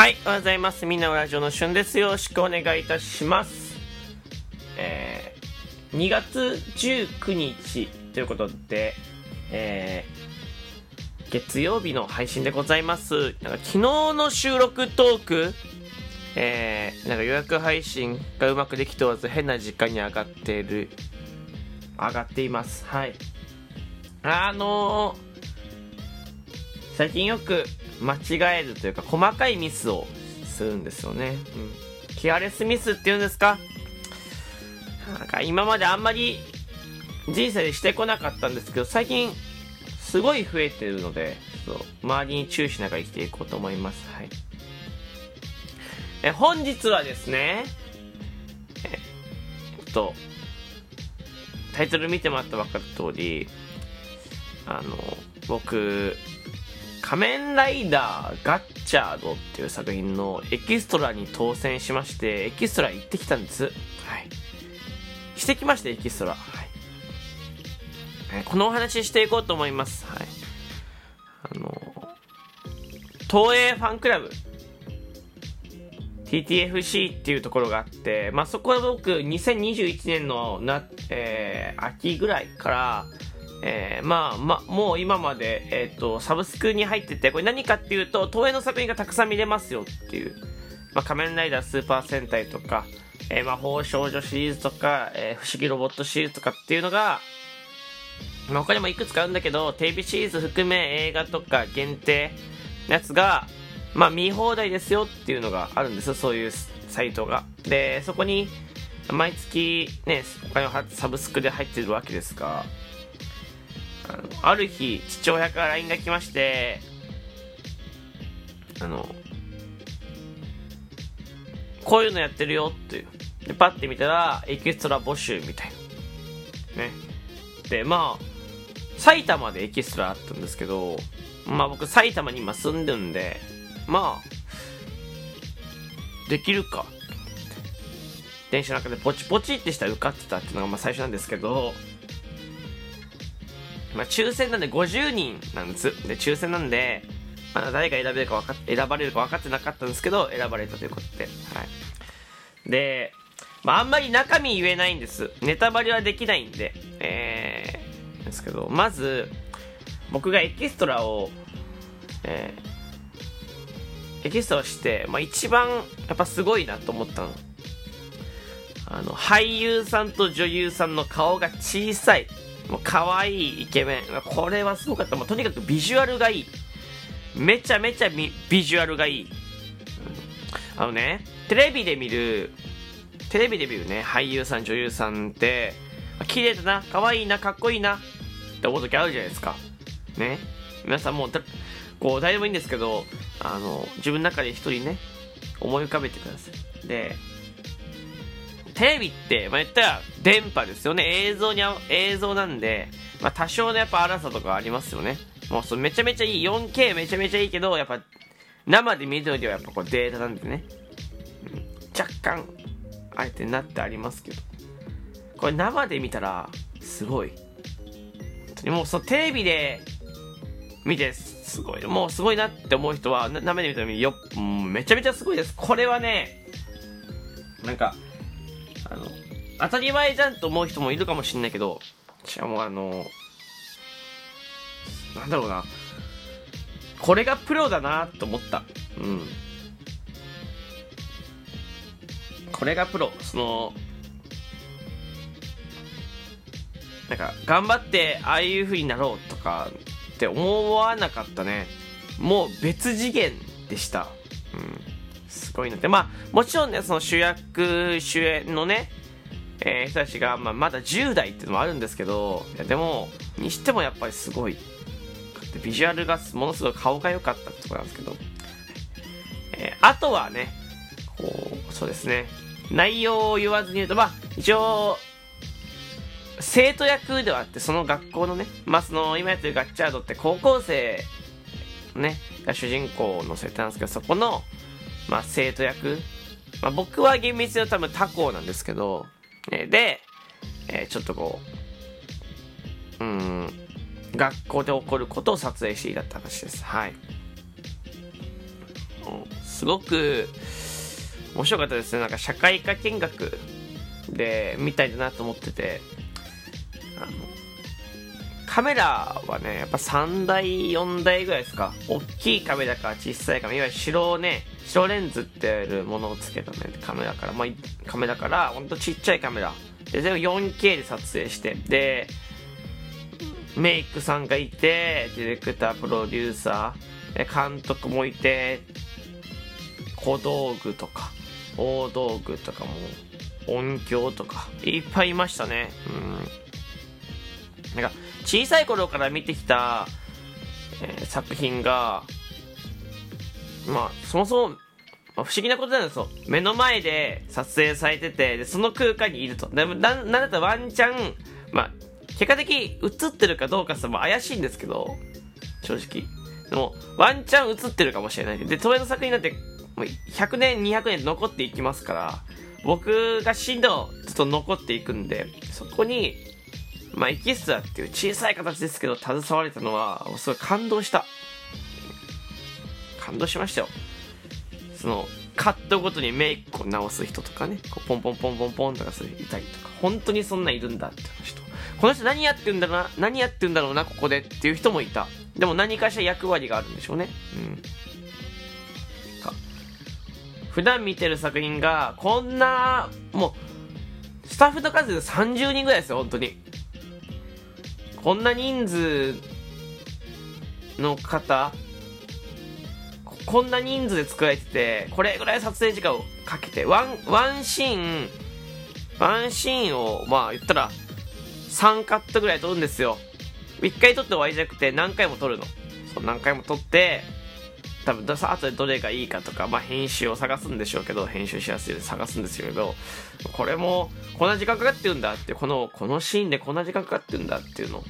はい、おはようございます。みんなのラジオのしゅんです。よろしくお願いいたします。えー、2月19日ということで、えー、月曜日の配信でございます。なんか昨日の収録トーク、えー、なんか予約配信がうまくできておらず変な時間に上がってる、上がっています。はい。あのー、最近よく間違えるというか細かいミスをするんですよね、うん、ケアレスミスっていうんですか？なんか今まであんまり人生でしてこなかったんですけど最近すごい増えてるのでそう周りに注意しながら生きていこうと思います。はい。え本日はですねえっとタイトル見てもらったら分かる通りあの僕仮面ライダーガッチャードっていう作品のエキストラに当選しまして、エキストラ行ってきたんです。はい。してきました、エキストラ。はい。このお話していこうと思います。はい。あの、東映ファンクラブ TTFC っていうところがあって、まあ、そこは僕、2021年のな、えー、秋ぐらいから、えー、まあ、まあ、もう今まで、えっ、ー、と、サブスクに入ってて、これ何かっていうと、東映の作品がたくさん見れますよっていう、まあ、仮面ライダースーパー戦隊とか、えー、魔法少女シリーズとか、えー、不思議ロボットシリーズとかっていうのが、まあ、他にもいくつかあるんだけど、テレビシリーズ含め映画とか限定のやつが、まあ、見放題ですよっていうのがあるんですよ、そういうサイトが。で、そこに、毎月ね、お金をサブスクで入ってるわけですが、あのある日父親から LINE が来ましてあのこういうのやってるよっていう。でパッて見たらエキストラ募集みたいな。ね。でまあ埼玉でエキストラあったんですけどまあ僕埼玉に今住んでるんでまあできるか。電車の中でポチポチってしたら受かってたっていうのがまあ最初なんですけどまあ、抽選なんで50人なんです。で、抽選なんで、まだ誰が選べるか分かっ選ばれるか分かってなかったんですけど、選ばれたということで。はい。で、まあ、あんまり中身言えないんです。ネタバレはできないんで。えー、ですけど、まず、僕がエキストラを、えー、エキストラして、まあ、一番、やっぱすごいなと思ったの。あの、俳優さんと女優さんの顔が小さい。もう可愛いイケメン。これはすごかった。もうとにかくビジュアルがいい。めちゃめちゃビジュアルがいい。あのね、テレビで見る、テレビで見るね、俳優さん、女優さんって、綺麗だな、可愛いな、かっこいいな、って思う時あるじゃないですか。ね。皆さんもう、こう、誰でもいいんですけど、あの、自分の中で一人ね、思い浮かべてください。で、テレビって、まあ、言ったら電波ですよね。映像に映像なんで、まあ、多少のやっぱ荒さとかありますよね。もうそめちゃめちゃいい。4K めちゃめちゃいいけど、やっぱ生で見るよりはやっぱこうデータなんでね。うん、若干、あえてなってありますけど。これ生で見たら、すごい。もうそのテレビで見て、すごい。もうすごいなって思う人は、生で見たらよ、めちゃめちゃすごいです。これはね、なんか、あの、当たり前じゃんと思う人もいるかもしんないけど、しかもあの、なんだろうな、これがプロだなと思った。うん。これがプロ。その、なんか、頑張ってああいう風になろうとかって思わなかったね。もう別次元でした。うん。すごいので、まあ、もちろんね、その主役、主演のね、えー、人たちが、まあ、まだ10代っていうのもあるんですけど、いやでも、にしてもやっぱりすごい。ビジュアルがものすごい顔が良かったってとこなんですけど、えー、あとはね、こう、そうですね、内容を言わずに言うと、まあ、一応、生徒役ではあって、その学校のね、まあ、その、今やってるガッチャードって高校生、ね、が主人公の設定なんですけど、そこの、まあ、生徒役。まあ、僕は厳密に多分他校なんですけど、えー、で、えー、ちょっとこう、うん、学校で起こることを撮影していたって話です。はい。すごく面白かったですねなんか社会科見学でみたいだなと思っててあのカメラはねやっぱ3台4台ぐらいですか。大きいカメラか小さいカメラいわゆる白ね白レンズってやるものをつけたねカメラから、まあ、カメラからほんとちっちゃいカメラ。で全部 4K で撮影して。でメイクさんがいてディレクタープロデューサー。監督もいて小道具とか大道具とかも音響とかいっぱいいましたね。うん。なんか小さい頃から見てきた、えー、作品がまあそもそもまあ不思議なことなんですよ。目の前で撮影されててでその空間にいると。でもななんだったらワンチャンまあ結果的に映ってるかどうかさ、怪しいんですけど正直。でもワンチャン映ってるかもしれない。で東映の作品なんてもう100年200年残っていきますから僕が死んでもずっと残っていくんでそこにまあエキストラっていう小さい形ですけど携われたのはすごい感動した。感動しましたよ。そのカットごとにメイクを直す人とかねこうポンポンポンポンポンとかするいたりとか。本当にそんないるんだって話と。この人何やってんだろうな何やってんだろうなここでっていう人もいた。でも何かしら役割があるんでしょうね。うん。普段見てる作品がこんなもうスタッフの数で30人ぐらいですよ本当に。こんな人数の方こんな人数で作られててこれぐらい撮影時間をかけてワンワンシーンワンシーンをまあ言ったら3カットぐらい撮るんですよ。1回撮って終わりじゃなくて何回も撮るの。そう何回も撮って多分後でどれがいいかとか、まあ、編集を探すんでしょうけど編集しやすいで探すんですけどこれもこんな時間かかってるんだってこのこのシーンでこんな時間かかってるんだっていうのを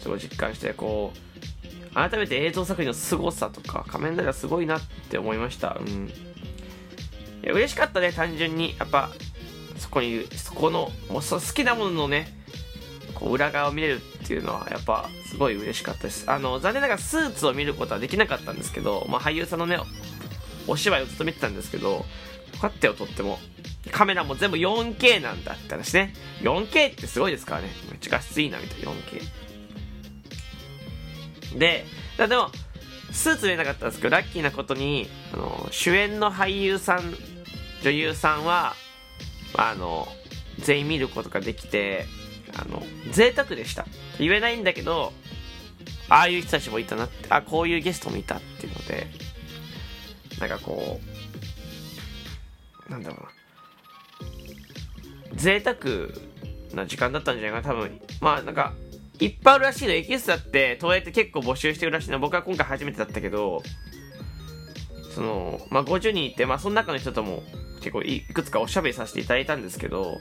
すごい実感してこう改めて映像作品の凄さとか仮面ライダーすごいなって思いました。うん。いや嬉しかったね単純に。やっぱそこにそこのもう好きなもののねこう裏側を見れるっていうのはやっぱすごい嬉しかったです。あの残念ながらスーツを見ることはできなかったんですけど、まあ、俳優さんのねお芝居をずっと見てたんですけどよかったよとってもカメラも全部 4K なんだって話ね。4K ってすごいですからね。めっちゃ画質いいなみたいな。4K ででもスーツ見れなかったんですけどラッキーなことにあの主演の俳優さん女優さんはあの全員見ることができてあの贅沢でした。言えないんだけどああいう人たちもいたなってあこういうゲストもいたっていうのでなんかこうなんだろうな。贅沢な時間だったんじゃないかな多分。まあなんかいっぱいあるらしいのエキストラって東映って結構募集してるらしいの僕は今回初めてだったけどそのまあ50人いてまあその中の人とも結構いくつかおしゃべりさせていただいたんですけど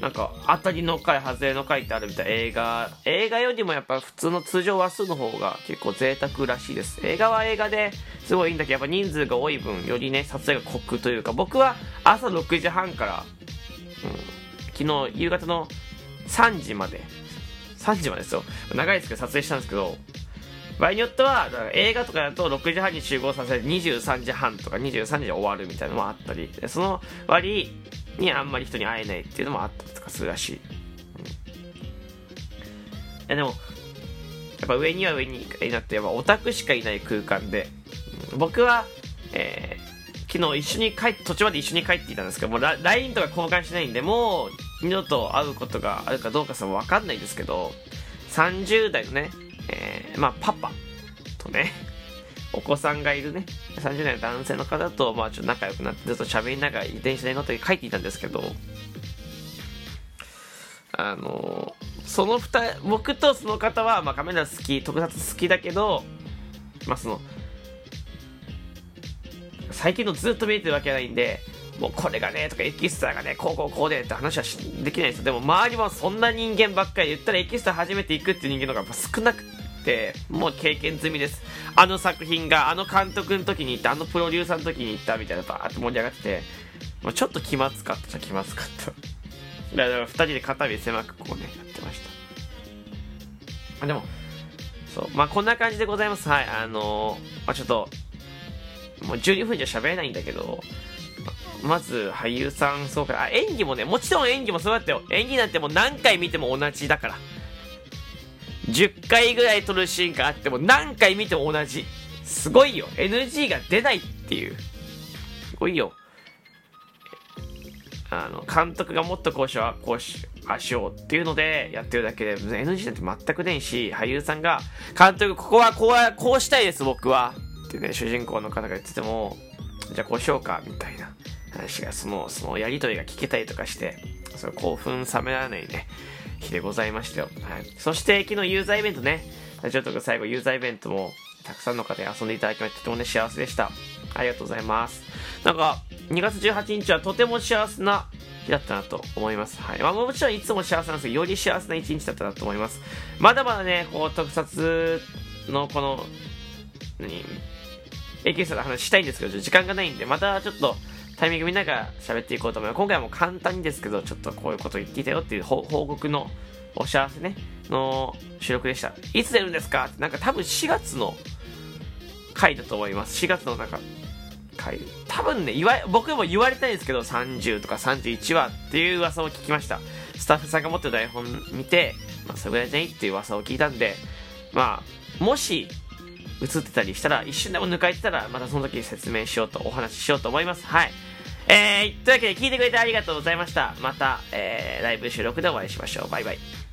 なんか当たりの回外れの回ってあるみたい映画映画よりもやっぱ普通の通常話数の方が結構贅沢らしいです。映画は映画ですごいいいんだけどやっぱ人数が多い分よりね撮影がコクというか僕は朝6時半から、うん、昨日夕方の3時まで3時までですよ。長いですけど撮影したんですけど場合によっては映画とかだと6時半に集合させて23時半とか23時で終わるみたいなのもあったりその割にあんまり人に会えないっていうのもあったりとかするらしい、うん、でもやっぱ上には上になってやっぱオタクしかいない空間で、うん、僕は、えー、昨日一緒に帰っ途中まで一緒に帰っていたんですけどもう LINE とか交換しないんでもう二度と会うことがあるかどうかさも分かんないんですけど30代のね、えー、まあパパとねお子さんがいるね、30代の男性の方と、まあ、ちょっと仲良くなって、ずっと喋りながら電車に乗って書いていたんですけど、あのその二僕とその方は、まあ、カメラ好き、特撮好きだけど、まあ、その、最近のずっと見えてるわけじゃないんで、もうこれがね、とかエキストラがね、こうこうこうでって話はできないんですよ。でも周りもそんな人間ばっかり言ったらエキストラ初めて行くっていう人間の方が少なくて、もう経験済みです。あの作品が、あの監督の時に行った、あのプロデューサーの時に行ったみたいな、バーって盛り上がってて、もうちょっと気まずかった気まずかった。だから二人で肩身狭くこうね、やってました。でも、そう。まあ、こんな感じでございます。はい。あのー、まあ、ちょっと、もう12分じゃ喋れないんだけど、まず俳優さんそうかあ演技もねもちろん演技もそうだったよ演技なんてもう何回見ても同じだから10回ぐらい撮るシーンがあっても何回見ても同じ。すごいよ。NG が出ないっていう。すごいよ。あの監督がもっとこうしようこうしあしようっていうのでやってるだけで NG なんて全くねえし俳優さんが監督ここはこうはこうしたいです僕は。ってね主人公の方が言っててもじゃあこうしようかみたいな。話がそのそのやりとりが聞けたりとかしてその興奮冷められないね。日でございましたよ、はい、そして昨日ユーザーイベントねちょっと最後ユーザーイベントもたくさんの方に遊んでいただきましてとてもね幸せでしたありがとうございますなんか2月18日はとても幸せな日だったなと思います。はい。まあもちろんいつも幸せなんですけど、より幸せな一日だったなと思います。まだまだね、こう特撮のこの、何、永久差の話したいんですけど、時間がないんで、またちょっとタイミング見ながら喋っていこうと思います。今回も簡単にですけど、ちょっとこういうこと言っていたよっていう報告のお知らせね、の収録でした。いつ出るんですか？って、なんか多分4月の回だと思います。4月のなんか、回。多分ね、言わ、僕も言われたいんですけど、30とか31話っていう噂を聞きました。スタッフさんが持ってる台本見て、まあ、それぐらいじゃいっていう噂を聞いたんで、まあ、もし、映ってたりしたら、一瞬でも抜かれてたら、またその時説明しようと、お話ししようと思います。はい。えー、というわけで聞いてくれてありがとうございました。また、えー、ライブ収録でお会いしましょう。バイバイ。